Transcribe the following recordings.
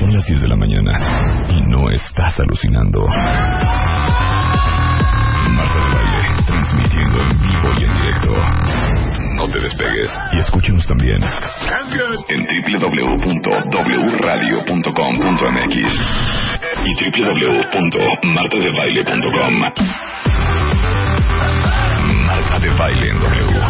Son las 10 de la mañana y no estás alucinando. Marta de Baile, transmitiendo en vivo y en directo. No te despegues y escúchanos también en www.wradio.com.mx y www.martadebaile.com. Marta de Baile en W.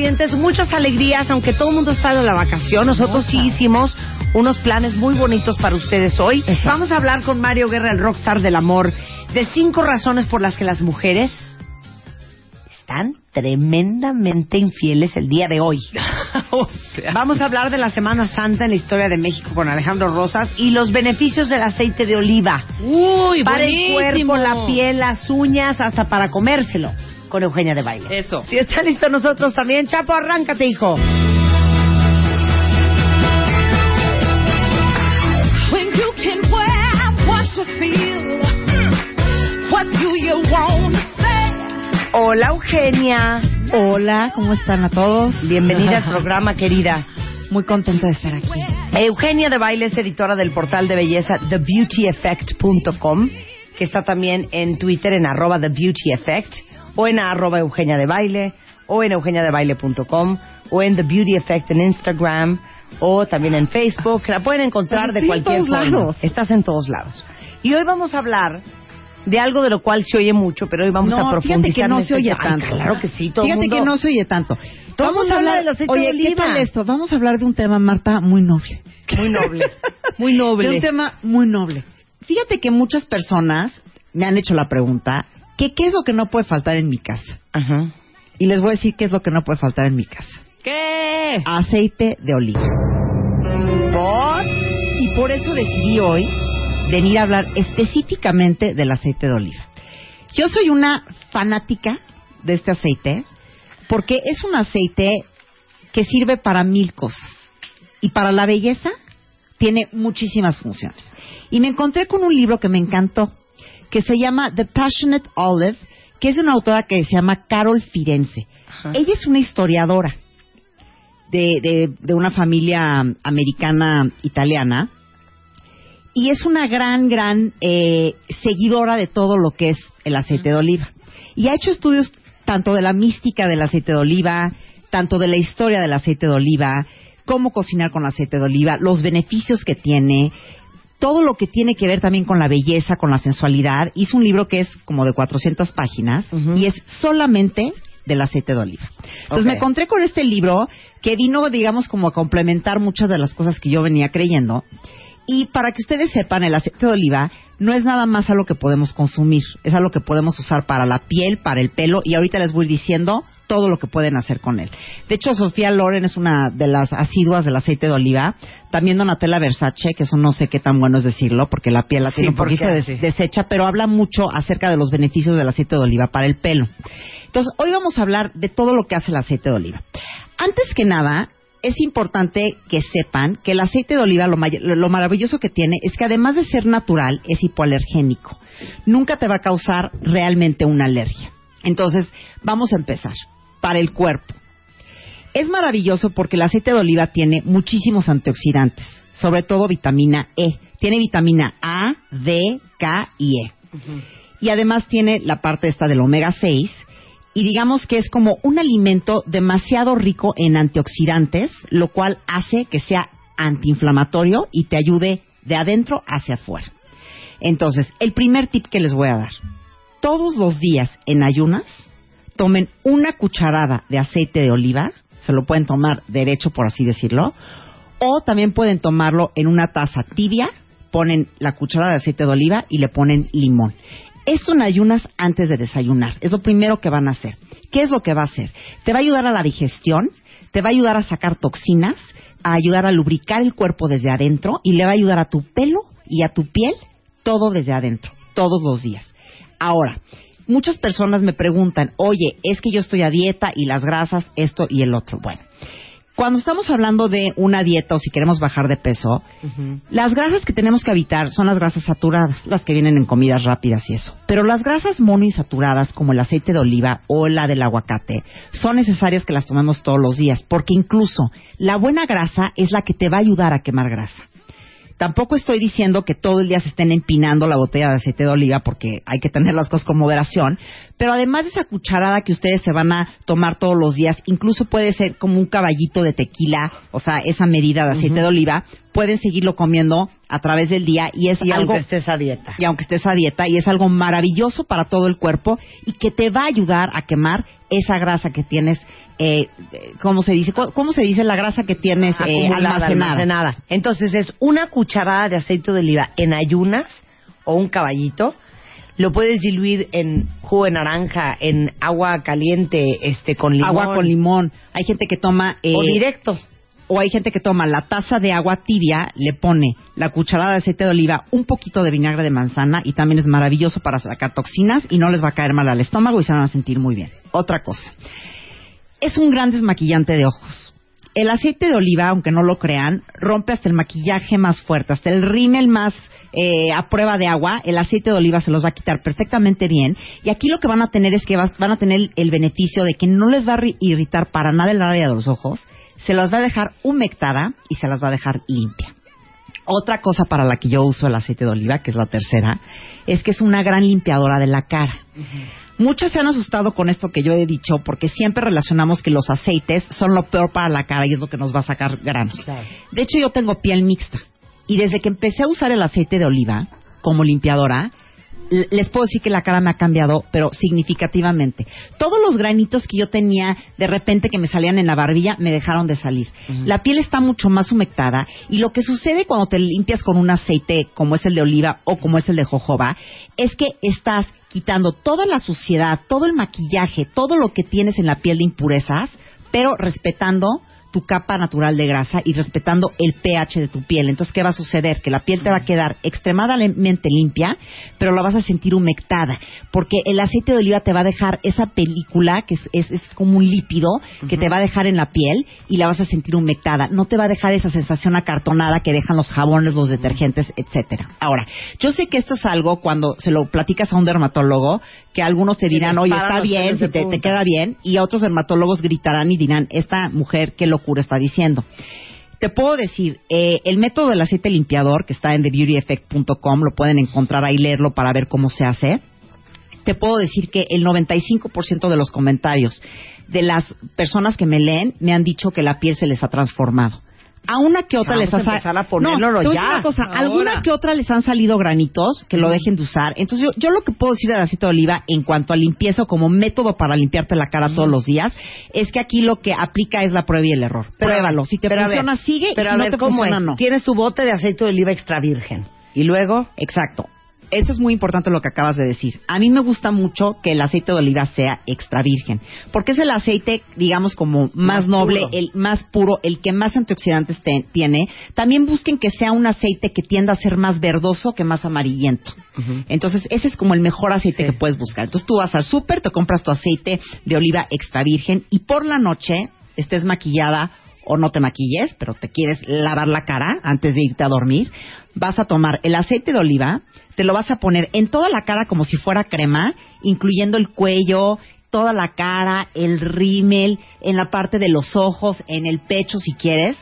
cuentavientes. Muchas alegrías, aunque todo el mundo está de la vacación. Nosotros sí hicimos unos planes muy bonitos para ustedes hoy. Vamos a hablar con Mario Guerra, el rockstar del amor, de cinco razones por las que las mujeres están tremendamente infieles el día de hoy. Vamos a hablar de la Semana Santa en la historia de México con Alejandro Rosas y los beneficios del aceite de oliva. Uy, para buenísimo. el cuerpo, la piel, las uñas, hasta para comérselo. Con Eugenia de Baile. Eso. Si está listo nosotros también, Chapo, arráncate, hijo. When you can wear what you feel, what do you want to say? Hola, Eugenia. Hola, ¿cómo están a todos? Bienvenida al programa, querida. Muy contenta de estar aquí. Eugenia de Baile es editora del portal de belleza TheBeautyEffect.com, que está también en Twitter en arroba TheBeautyEffect, o en arroba Eugenia de Baile, o en eugeniadebaile.com, o en The Beauty Effect en Instagram, o también en Facebook. La pueden encontrar Pues de cualquier todos forma. lados. Estás en todos lados. Y hoy vamos a hablar de algo de lo cual se oye mucho, pero hoy vamos No, a profundizar. fíjate que no en se este- oye Ay, tanto. claro que sí, todo Fíjate mundo- que no se oye tanto. Todo el mundo habla del aceite oye, de oliva. ¿qué tal esto? Vamos a hablar de un tema, Marta, muy noble. Muy noble. Muy De noble. un tema muy noble. Fíjate que muchas personas me han hecho la pregunta, que ¿qué es lo que no puede faltar en mi casa? Ajá. Y les voy a decir qué es lo que no puede faltar en mi casa. ¿Qué? Aceite de oliva. ¿Por? Y por eso decidí hoy venir a hablar específicamente del aceite de oliva. Yo soy una fanática de este aceite porque es un aceite que sirve para mil cosas. Y para la belleza tiene muchísimas funciones. Y me encontré con un libro que me encantó, que se llama The Passionate Olive, que es de una autora que se llama Carol Firenze. Ajá. Ella es una historiadora de, de, de una familia americana italiana y es una gran, gran eh, seguidora de todo lo que es el aceite de oliva. Y ha hecho estudios tanto de la mística del aceite de oliva, tanto de la historia del aceite de oliva, cómo cocinar con aceite de oliva, los beneficios que tiene, todo lo que tiene que ver también con la belleza, con la sensualidad. Hizo un libro que es como de 400 páginas y es solamente del aceite de oliva. Entonces me encontré con este libro que vino, digamos, como a complementar muchas de las cosas que yo venía creyendo. Y para que ustedes sepan, el aceite de oliva no es nada más algo que podemos consumir, es algo que podemos usar para la piel, para el pelo, y ahorita les voy diciendo todo lo que pueden hacer con él. De hecho, Sofía Loren es una de las asiduas del aceite de oliva. También Donatella Versace, que eso no sé qué tan bueno es decirlo, porque la piel la tiene Sí, un poquito des- deshecha, pero habla mucho acerca de los beneficios del aceite de oliva para el pelo. Entonces, hoy vamos a hablar de todo lo que hace el aceite de oliva. Antes que nada, es importante que sepan que el aceite de oliva, lo, lo maravilloso que tiene es que además de ser natural, es hipoalergénico. Nunca te va a causar realmente una alergia. Entonces, vamos a empezar. Para el cuerpo. Es maravilloso porque el aceite de oliva tiene muchísimos antioxidantes, sobre todo vitamina E. Tiene vitamina A, D, K y E. Y además tiene la parte esta del omega 6 y digamos que es como un alimento demasiado rico en antioxidantes, lo cual hace que sea antiinflamatorio y te ayude de adentro hacia afuera. Entonces, el primer tip que les voy a dar, todos los días en ayunas, tomen una cucharada de aceite de oliva, se lo pueden tomar derecho por así decirlo, o también pueden tomarlo en una taza tibia, ponen la cucharada de aceite de oliva y le ponen limón. Esto en ayunas antes de desayunar. Es lo primero que van a hacer. ¿Qué es lo que va a hacer? Te va a ayudar a la digestión, te va a ayudar a sacar toxinas, a ayudar a lubricar el cuerpo desde adentro y le va a ayudar a tu pelo y a tu piel todo desde adentro, todos los días. Ahora, muchas personas me preguntan, oye, es que yo estoy a dieta y las grasas, esto y el otro. Bueno, cuando estamos hablando de una dieta o si queremos bajar de peso, las grasas que tenemos que evitar son las grasas saturadas, las que vienen en comidas rápidas y eso. Pero las grasas monoinsaturadas, como el aceite de oliva o la del aguacate, son necesarias que las tomemos todos los días, porque incluso la buena grasa es la que te va a ayudar a quemar grasa. Tampoco estoy diciendo que todo el día se estén empinando la botella de aceite de oliva porque hay que tener las cosas con moderación, pero además de esa cucharada que ustedes se van a tomar todos los días, incluso puede ser como un caballito de tequila, o sea, esa medida de aceite de oliva, pueden seguirlo comiendo a través del día y es Y algo aunque estés a dieta. y aunque estés a dieta y es algo maravilloso para todo el cuerpo y que te va a ayudar a quemar esa grasa que tienes eh, ¿cómo se dice? ¿Cómo- ¿Cómo se dice la grasa que tienes eh, almacenada? almacenada. Entonces es una cucharada de aceite de oliva en ayunas o un caballito. Lo puedes diluir en jugo de naranja, en agua caliente, este, con limón. Agua con limón. Hay gente que toma eh, O directo. O hay gente que toma la taza de agua tibia, le pone la cucharada de aceite de oliva, un poquito de vinagre de manzana y también es maravilloso para sacar toxinas y no les va a caer mal al estómago y se van a sentir muy bien. Otra cosa, es un gran desmaquillante de ojos. El aceite de oliva, aunque no lo crean, rompe hasta el maquillaje más fuerte, hasta el rímel más eh, a prueba de agua. El aceite de oliva se los va a quitar perfectamente bien. Y aquí lo que van a tener es que van a tener el beneficio de que no les va a ri- irritar para nada el área de los ojos, se las va a dejar humectada y se las va a dejar limpia. Otra cosa para la que yo uso el aceite de oliva, que es la tercera, es que es una gran limpiadora de la cara. Muchos se han asustado con esto que yo he dicho porque siempre relacionamos que los aceites son lo peor para la cara y es lo que nos va a sacar granos. Claro. De hecho, yo tengo piel mixta y desde que empecé a usar el aceite de oliva como limpiadora, les puedo decir que la cara me ha cambiado, pero significativamente. Todos los granitos que yo tenía de repente que me salían en la barbilla me dejaron de salir. La piel está mucho más humectada y lo que sucede cuando te limpias con un aceite como es el de oliva o como es el de jojoba es que estás quitando toda la suciedad, todo el maquillaje, todo lo que tienes en la piel de impurezas, pero respetando tu capa natural de grasa y respetando el pH de tu piel. Entonces, ¿qué va a suceder? Que la piel te va a quedar extremadamente limpia, pero la vas a sentir humectada, porque el aceite de oliva te va a dejar esa película, que es, es- es como un lípido, que te va a dejar en la piel y la vas a sentir humectada. No te va a dejar esa sensación acartonada que dejan los jabones, los detergentes, etcétera. Ahora, yo sé que esto es algo cuando se lo platicas a un dermatólogo, que algunos te Se dirán, oye, está bien, si te, te punta". queda bien, y otros dermatólogos gritarán y dirán, esta mujer, qué locura está diciendo. Te puedo decir, eh, el método del aceite limpiador, que está en thebeautyeffect.com, lo pueden encontrar ahí, leerlo para ver cómo se hace. Te puedo decir que el 95% de los comentarios de las personas que me leen me han dicho que la piel se les ha transformado. A una que otra Vamos les ha a sa- empezar a ponérnoslo no, ya, una cosa, ahora. alguna que otra les han salido granitos que lo dejen de usar. Entonces yo, yo lo que puedo decir del aceite de oliva en cuanto a limpieza como método para limpiarte la cara todos los días es que aquí lo que aplica es la prueba y el error. Pero- Pruébalo. Si te funciona, ver, sigue. Pero y a si no ver, te ¿cómo funciona, es? no. Tienes tu bote de aceite de oliva extra virgen. Y luego, Exacto. Eso es muy importante lo que acabas de decir. A mí me gusta mucho que el aceite de oliva sea extra virgen, porque es el aceite, digamos, como más, Más noble, puro. el más puro, el que más antioxidantes te- tiene. También busquen que sea un aceite que tienda a ser más verdoso que más amarillento. Entonces, ese es como el mejor aceite Sí. que puedes buscar. Entonces, tú vas al súper, te compras tu aceite de oliva extra virgen y por la noche estés maquillada o no te maquilles, pero te quieres lavar la cara antes de irte a dormir, vas a tomar el aceite de oliva, te lo vas a poner en toda la cara como si fuera crema, incluyendo el cuello, toda la cara, el rímel, en la parte de los ojos, en el pecho si quieres.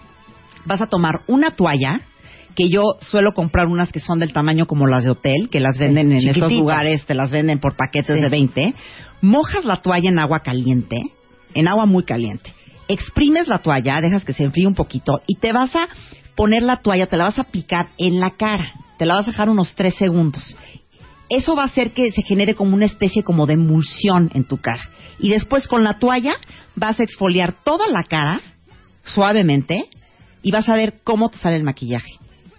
Vas a tomar una toalla, que yo suelo comprar unas que son del tamaño como las de hotel, que las venden en estos lugares, te las venden por paquetes Sí. de 20. Mojas la toalla en agua caliente, en agua muy caliente. Exprimes la toalla, dejas que se enfríe un poquito y te vas a poner la toalla, te la vas a aplicar en la cara. Te la vas a dejar unos 3 segundos. Eso va a hacer que se genere como una especie como de emulsión en tu cara. Y después con la toalla vas a exfoliar toda la cara suavemente y vas a ver cómo te sale el maquillaje.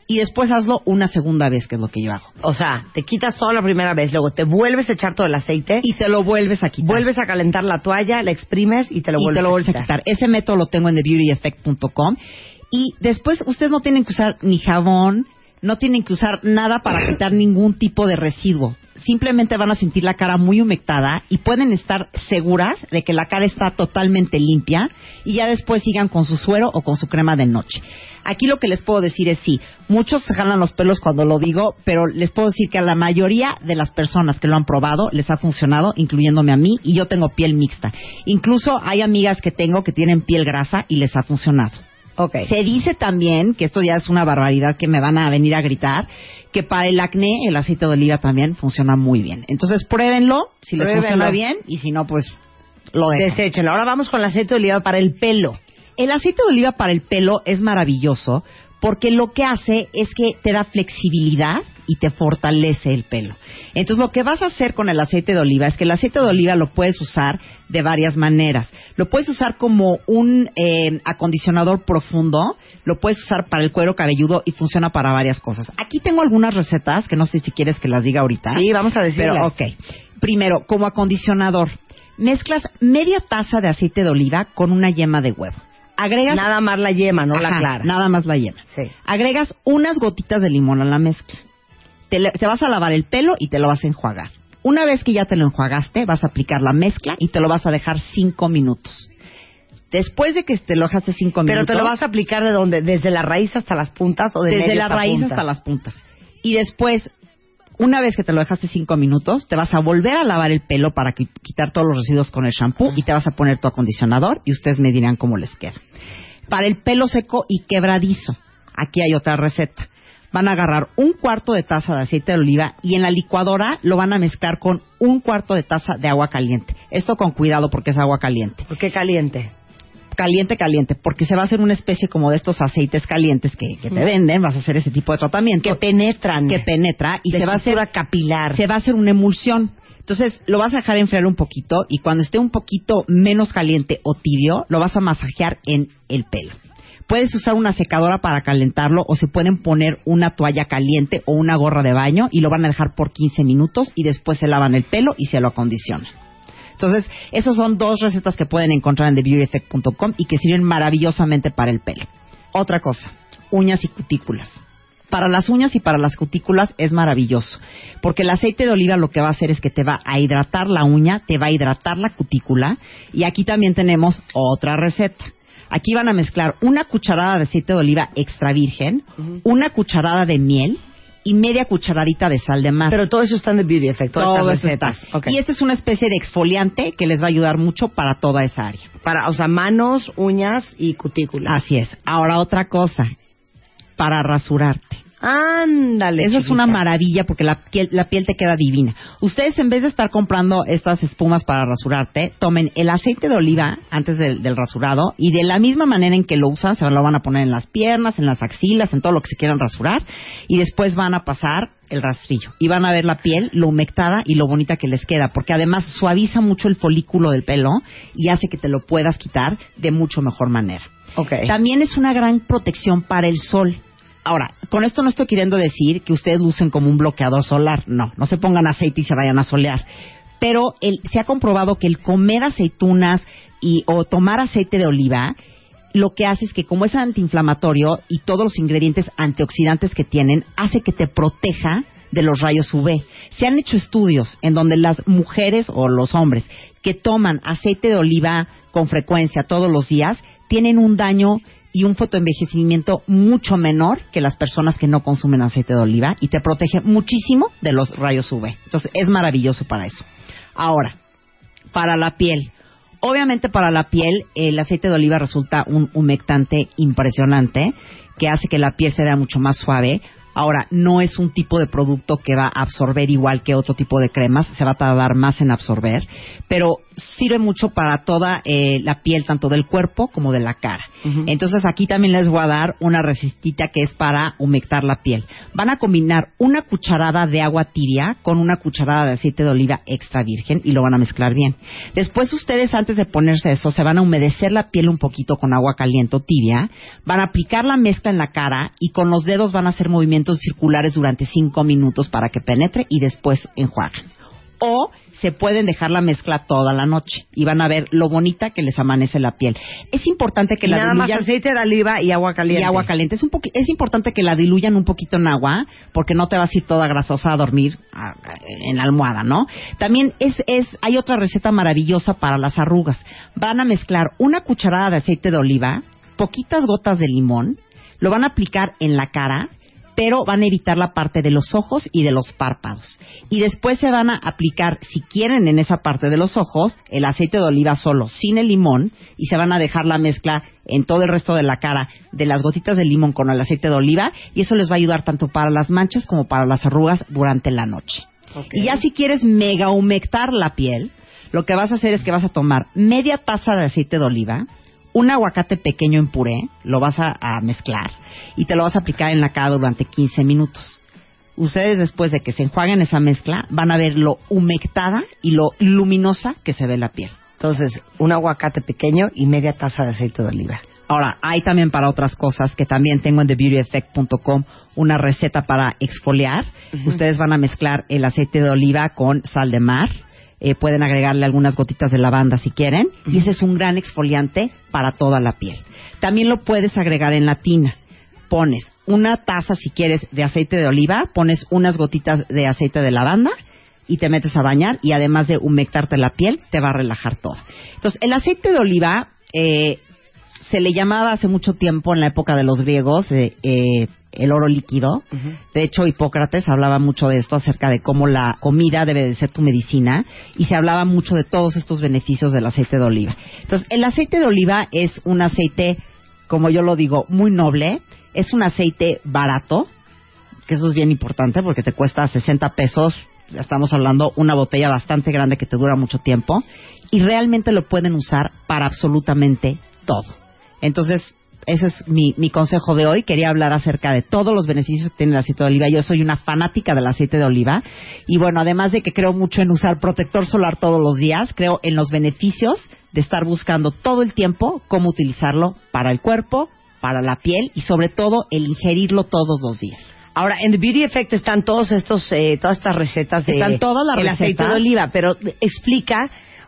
Y después hazlo una segunda vez, que es lo que yo hago. O sea, te quitas todo la primera vez, luego te vuelves a echar todo el aceite, Y te lo vuelves a quitar. vuelves a calentar la toalla, la exprimes y te lo y vuelves, te lo vuelves a quitar. Ese método lo tengo en thebeautyeffect.com. Y después ustedes no tienen que usar ni jabón, no tienen que usar nada para quitar ningún tipo de residuo. Simplemente van a sentir la cara muy humectada y pueden estar seguras de que la cara está totalmente limpia y ya después sigan con su suero o con su crema de noche. Aquí lo que les puedo decir es sí, muchos se jalan los pelos cuando lo digo, pero les puedo decir que a la mayoría de las personas que lo han probado les ha funcionado, incluyéndome a mí, y yo tengo piel mixta. Incluso hay amigas que tengo que tienen piel grasa y les ha funcionado. Ok. Se dice también, que esto ya es una barbaridad que me van a venir a gritar, que para el acné el aceite de oliva también funciona muy bien. Entonces pruébenlo, si les Pruébenlo. funciona bien, y si no, pues lo dejan. Deséchenlo. Ahora vamos con el aceite de oliva para el pelo. El aceite de oliva para el pelo es maravilloso porque lo que hace es que te da flexibilidad y te fortalece el pelo. Entonces lo que vas a hacer con el aceite de oliva es que el aceite de oliva lo puedes usar de varias maneras. Lo puedes usar como un eh, acondicionador profundo, lo puedes usar para el cuero cabelludo y funciona para varias cosas. Aquí tengo algunas recetas que no sé si quieres que las diga ahorita. Sí, vamos a decirlas. Pero ok. Primero, como acondicionador, mezclas media taza de aceite de oliva con una yema de huevo. Agregas Nada más la yema, no la clara. Nada más la yema. Sí. Agregas unas gotitas de limón a la mezcla. Te, vas a lavar el pelo y te lo vas a enjuagar. Una vez que ya te lo enjuagaste, vas a aplicar la mezcla y te lo vas a dejar cinco minutos. Después de que te lo dejaste cinco Pero minutos... te lo vas a aplicar de dónde? ¿Desde la raíz hasta las puntas o de desde la raíz punta? hasta las puntas. Y después, una vez que te lo dejaste cinco minutos, te vas a volver a lavar el pelo para qui- quitar todos los residuos con el shampoo y te vas a poner tu acondicionador y ustedes me dirán cómo les queda. Para el pelo seco y quebradizo, aquí hay otra receta. Van a agarrar un cuarto de taza de aceite de oliva y en la licuadora lo van a mezclar con un cuarto de taza de agua caliente. Esto con cuidado porque es agua caliente ¿Por qué caliente? caliente, caliente, porque se va a hacer una especie como de estos aceites calientes que, que te venden, vas a hacer ese tipo de tratamiento. Que penetran. que penetra y De se va a hacer capilar. se va a hacer una emulsión. Entonces, lo vas a dejar enfriar un poquito y cuando esté un poquito menos caliente o tibio, lo vas a masajear en el pelo. Puedes usar una secadora para calentarlo o se pueden poner una toalla caliente o una gorra de baño y lo van a dejar por 15 minutos y después se lavan el pelo y se lo acondicionan. Entonces, esos son dos recetas que pueden encontrar en TheBeautyEffect.com y que sirven maravillosamente para el pelo. Otra cosa, uñas y cutículas. Para las uñas y para las cutículas es maravilloso, porque el aceite de oliva lo que va a hacer es que te va a hidratar la uña, te va a hidratar la cutícula y aquí también tenemos otra receta. Aquí van a mezclar una cucharada de aceite de oliva extra virgen, una cucharada de miel y media cucharadita de sal de mar. Pero todo eso está en The Beauty Effect. todas Todo eso está. Ok. Y esta es una especie de exfoliante que les va a ayudar mucho para toda esa área. Para, o sea, manos, uñas y cutícula. Así es. Ahora otra cosa, para rasurarte. Ándale. Eso es una chiquita. maravilla porque la piel, la piel te queda divina. Ustedes en vez de estar comprando estas espumas para rasurarte, tomen el aceite de oliva antes del, del rasurado y de la misma manera en que lo usan, se lo van a poner en las piernas, en las axilas, en todo lo que se quieran rasurar y después van a pasar el rastrillo y van a ver la piel, lo humectada y lo bonita que les queda, porque además suaviza mucho el folículo del pelo y hace que te lo puedas quitar de mucho mejor manera. Ok. También es una gran protección para el sol. Ahora, con esto no estoy queriendo decir que ustedes lucen como un bloqueador solar. No, no se pongan aceite y se vayan a solear. Pero el- se ha comprobado que el comer aceitunas y, o tomar aceite de oliva lo que hace es que como es antiinflamatorio y todos los ingredientes antioxidantes que tienen, hace que te proteja de los rayos UV. Se han hecho estudios en donde las mujeres o los hombres que toman aceite de oliva con frecuencia todos los días tienen un daño y un fotoenvejecimiento mucho menor que las personas que no consumen aceite de oliva y te protege muchísimo de los rayos UV. Entonces es maravilloso para eso. Ahora, para la piel. Obviamente para la piel el aceite de oliva resulta un humectante impresionante que hace que la piel se vea mucho más suave. Ahora, no es un tipo de producto que va a absorber igual que otro tipo de cremas, se va a tardar más en absorber, pero sirve mucho para toda eh, la piel, tanto del cuerpo como de la cara. Entonces aquí también les voy a dar una recetita que es para humectar la piel. Van a combinar una cucharada de agua tibia con una cucharada de aceite de oliva extra virgen y lo van a mezclar bien. Después ustedes antes de ponerse eso se van a humedecer la piel un poquito con agua caliente o tibia, van a aplicar la mezcla en la cara y con los dedos van a hacer movimientos circulares durante cinco minutos para que penetre y después enjuagan. O se pueden dejar la mezcla toda la noche y van a ver lo bonita que les amanece la piel. Es importante que la nada más diluyan aceite de oliva y agua caliente. y agua caliente. Es un poqui- es importante que la diluyan un poquito en agua porque no te vas a ir toda grasosa a dormir en la almohada, ¿no? También es es hay otra receta maravillosa para las arrugas. Van a mezclar una cucharada de aceite de oliva, poquitas gotas de limón, lo van a aplicar en la cara pero van a evitar la parte de los ojos y de los párpados. Y después se van a aplicar, si quieren, en esa parte de los ojos, el aceite de oliva solo, sin el limón, y se van a dejar la mezcla en todo el resto de la cara de las gotitas de limón con el aceite de oliva, y eso les va a ayudar tanto para las manchas como para las arrugas durante la noche. Y ya si quieres mega humectar la piel, lo que vas a hacer es que vas a tomar media taza de aceite de oliva, un aguacate pequeño en puré, lo vas a, a mezclar y te lo vas a aplicar en la cara durante 15 minutos. Ustedes después de que se enjuaguen esa mezcla van a ver lo humectada y lo luminosa que se ve la piel. Entonces, un aguacate pequeño y media taza de aceite de oliva. Ahora, hay también para otras cosas que también tengo en TheBeautyEffect.com una receta para exfoliar. Ustedes van a mezclar el aceite de oliva con sal de mar. Eh, pueden agregarle algunas gotitas de lavanda si quieren. Y ese es un gran exfoliante para toda la piel. También lo puedes agregar en la tina. Pones una taza, si quieres, de aceite de oliva, pones unas gotitas de aceite de lavanda y te metes a bañar y además de humectarte la piel, te va a relajar toda. Entonces, el aceite de oliva eh, se le llamaba hace mucho tiempo, en la época de los griegos, eh, eh, el oro líquido. De hecho, Hipócrates hablaba mucho de esto, acerca de cómo la comida debe de ser tu medicina, y se hablaba mucho de todos estos beneficios del aceite de oliva. Entonces, el aceite de oliva es un aceite, como yo lo digo, muy noble, es un aceite barato, que eso es bien importante porque te cuesta 60 pesos, estamos hablando una botella bastante grande que te dura mucho tiempo, y realmente lo pueden usar para absolutamente todo. Entonces, ese es mi, mi consejo de hoy. Quería hablar acerca de todos los beneficios que tiene el aceite de oliva. Yo soy una fanática del aceite de oliva. Y bueno, además de que creo mucho en usar protector solar todos los días, creo en los beneficios de estar buscando todo el tiempo cómo utilizarlo para el cuerpo, para la piel y sobre todo el ingerirlo todos los días. Ahora, en The Beauty Effect están todos estos, eh, todas estas recetas de Están todas las el aceite recetas. de oliva, pero explica,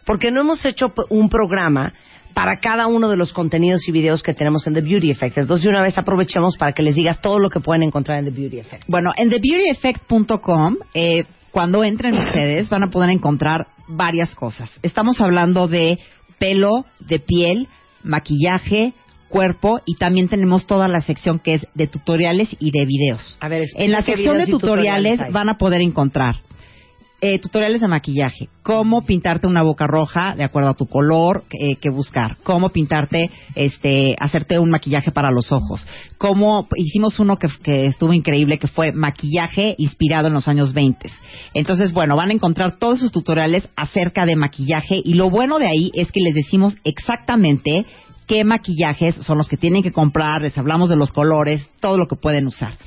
porque no hemos hecho un programa para cada uno de los contenidos y videos que tenemos en The Beauty Effect. Entonces, de una vez aprovechemos para que les digas todo lo que pueden encontrar en The Beauty Effect. Bueno, en TheBeautyEffect.com, eh, cuando entren ustedes, van a poder encontrar varias cosas. Estamos hablando de pelo, de piel, maquillaje, cuerpo y también tenemos toda la sección que es de tutoriales y de videos. A ver, En la sección de tutoriales van a poder encontrar eh, tutoriales de maquillaje, cómo pintarte una boca roja de acuerdo a tu color eh, que buscar, cómo pintarte, este, hacerte un maquillaje para los ojos, cómo hicimos uno que, que estuvo increíble que fue maquillaje inspirado en los años 20. Entonces, bueno, van a encontrar todos sus tutoriales acerca de maquillaje y lo bueno de ahí es que les decimos exactamente qué maquillajes son los que tienen que comprar, les hablamos de los colores, todo lo que pueden usar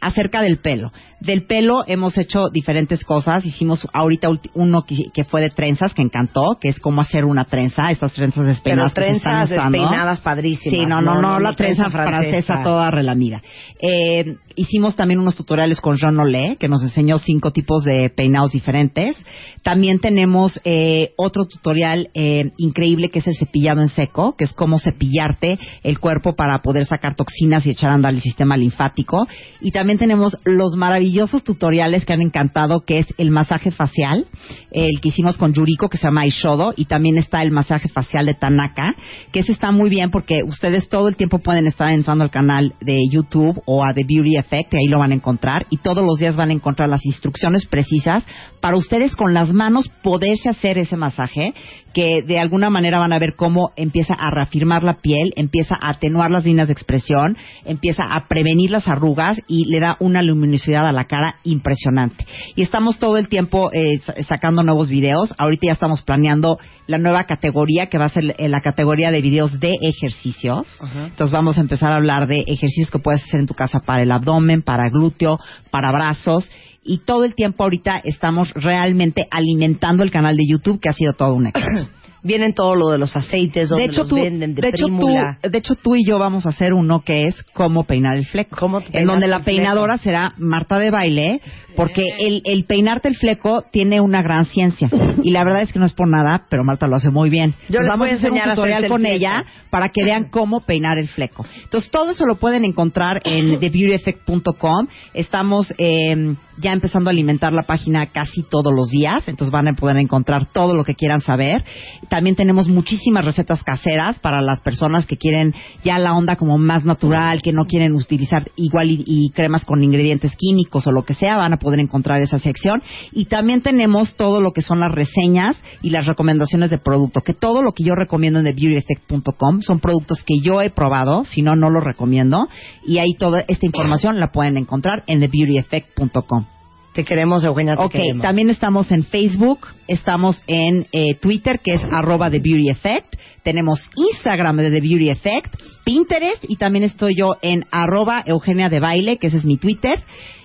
acerca del pelo. Del pelo hemos hecho diferentes cosas. Hicimos ahorita uno que, que fue de trenzas, que encantó, que es cómo hacer una trenza, estas trenzas despeinadas Pero que se están trenzas usando. despeinadas padrísimas. Sí, no, no, no, la trenza francesa, toda relamida. Eh, hicimos también unos tutoriales con Jean Olé, que nos enseñó cinco tipos de peinados diferentes. También tenemos eh, otro tutorial eh, increíble que es el cepillado en seco, que es cómo cepillarte el cuerpo para poder sacar toxinas y echar a andar el sistema linfático. Y también también tenemos los maravillosos tutoriales que han encantado, que es el masaje facial, el que hicimos con Yuriko, que se llama Ishodo, y también está el masaje facial de Tanaka, que ese está muy bien porque ustedes todo el tiempo pueden estar entrando al canal de YouTube o a The Beauty Effect, y ahí lo van a encontrar, y todos los días van a encontrar las instrucciones precisas para ustedes con las manos poderse hacer ese masaje, que de alguna manera van a ver cómo empieza a reafirmar la piel, empieza a atenuar las líneas de expresión, empieza a prevenir las arrugas y le da una luminosidad a la cara impresionante. Y estamos todo el tiempo eh, sacando nuevos videos. Ahorita ya estamos planeando la nueva categoría que va a ser eh, la categoría de videos de ejercicios. Entonces vamos a empezar a hablar de ejercicios que puedes hacer en tu casa para el abdomen, para glúteo, para brazos y todo el tiempo ahorita estamos realmente alimentando el canal de YouTube que ha sido todo un éxito. Vienen todo lo de los aceites, donde de hecho, los tú, venden, de, de hecho, tú, de hecho, tú y yo vamos a hacer uno que es cómo peinar el fleco. ¿Cómo te en donde la fleco? peinadora será Marta de baile, porque el, el peinarte el fleco tiene una gran ciencia. Y la verdad es que no es por nada, pero Marta lo hace muy bien. Yo Entonces, les vamos voy a hacer un tutorial con ella para que vean cómo peinar el fleco. Entonces, todo eso lo pueden encontrar en thebeautyeffect.com. Estamos eh, ya empezando a alimentar la página casi todos los días, entonces van a poder encontrar todo lo que quieran saber. También tenemos muchísimas recetas caseras para las personas que quieren ya la onda como más natural, que no quieren utilizar igual y, cremas con ingredientes químicos o lo que sea, van a poder encontrar esa sección. Y también tenemos todo lo que son las reseñas y las recomendaciones de producto, que todo lo que yo recomiendo en thebeautyeffect.com son productos que yo he probado, si no, no los recomiendo. Y ahí toda esta información la pueden encontrar en thebeautyeffect.com. Te queremos, Eugenia, te Ok, queremos. también estamos en Facebook, estamos en eh, Twitter, que es arroba The Beauty Effect, tenemos Instagram de The Beauty Effect, Pinterest, y también estoy yo en arroba Eugenia de Baile, que ese es mi Twitter.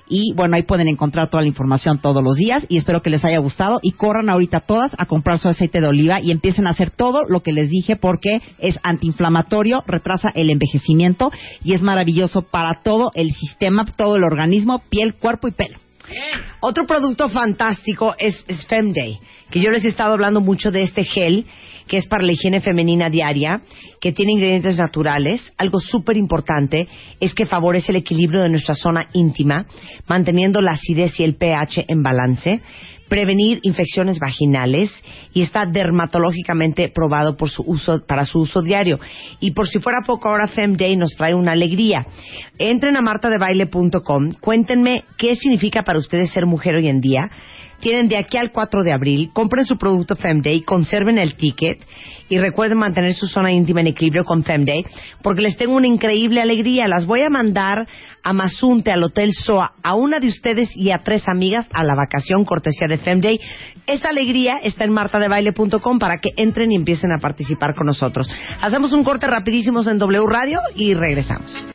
Y bueno, ahí pueden encontrar toda la información todos los días y espero que les haya gustado y corran ahorita todas a comprar su aceite de oliva y empiecen a hacer todo lo que les dije porque es antiinflamatorio, retrasa el envejecimiento y es maravilloso para todo el sistema, todo el organismo, piel, cuerpo y pelo. Otro producto fantástico es, es Femday, que yo les he estado hablando mucho de este gel que es para la higiene femenina diaria, que tiene ingredientes naturales. Algo súper importante es que favorece el equilibrio de nuestra zona íntima, manteniendo la acidez y el pH en balance, prevenir infecciones vaginales y está dermatológicamente probado por su uso, para su uso diario. Y por si fuera poco, ahora Femday nos trae una alegría. Entren a martadebaile.com, cuéntenme qué significa para ustedes ser mujer hoy en día. Tienen de aquí al 4 de abril, compren su producto Femday, conserven el ticket y recuerden mantener su zona íntima en equilibrio con Femday, porque les tengo una increíble alegría. Las voy a mandar a Mazunte, al Hotel SOA, a una de ustedes y a tres amigas a la vacación cortesía de Esa alegría está en martadebaile.com para que entren y empiecen a participar con nosotros. Hacemos un corte rapidísimo en W Radio y regresamos.